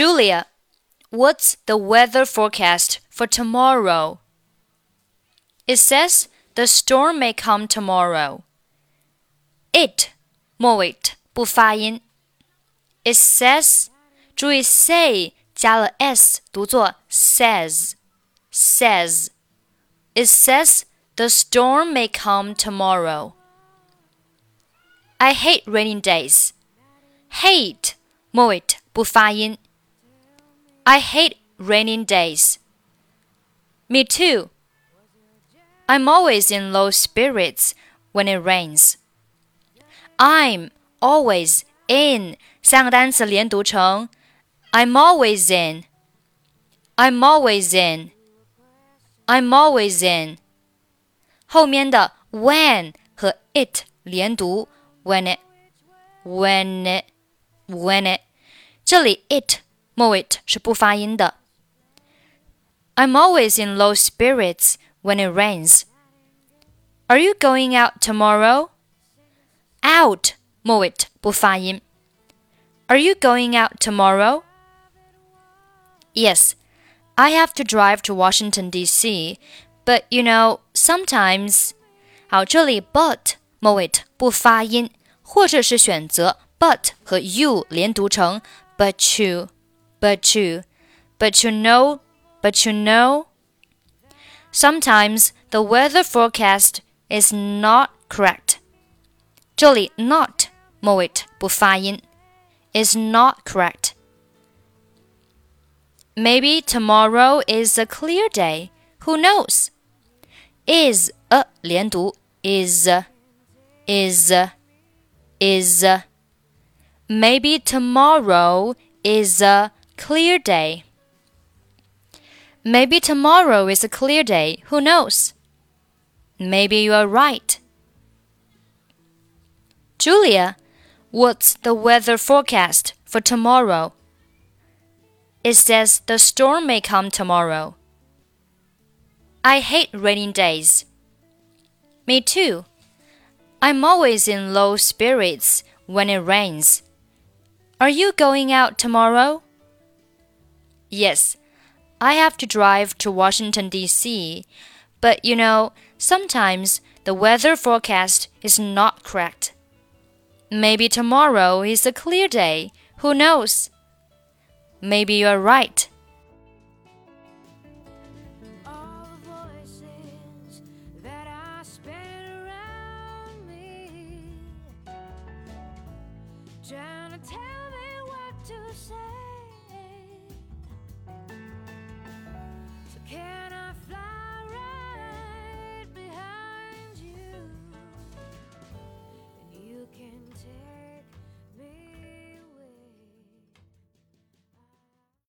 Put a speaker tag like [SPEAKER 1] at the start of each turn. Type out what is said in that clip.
[SPEAKER 1] Julia, what's the weather forecast for tomorrow? It says the storm may come tomorrow. It 末尾不发音。It says，注意 say 加了 s 读作 says says. It says the storm may come tomorrow. I hate raining days. Hate 末尾不发音。 I hate raining days. Me too. I'm always in low spirits when it rains. I'm always in 三个单词连读成 I'm always in. I'm always in. I'm always in. 后面的 when 和 it 连读 when it when it when it 这里 it 末尾是不发音的。I'm always in low spirits when it rains. Are you going out tomorrow? Out 末尾不发音。Are you going out tomorrow? Yes, I have to drive to Washington D.C. But you know, sometimes 好，这里 but 末尾不发音，或者是选择 but 和 you 连读成 but you, but you, but you know, but you know. Sometimes the weather forecast is not correct. 这里 not 末尾不发音，is not correct. Maybe tomorrow is a clear day. Who knows? Is a 连读 is is is. Maybe tomorrow is a clear day. Maybe tomorrow is a clear day. Who knows? Maybe you are right. Julia, what's the weather forecast for tomorrow? It says the storm may come tomorrow. I hate raining days. Me too. I'm always in low spirits when it rains. Are you going out tomorrow? Yes, I have to drive to Washington, D.C., but you know, sometimes the weather forecast is not correct. Maybe tomorrow is a clear day. Who knows? Maybe you're right. Trying to tell me what to say. care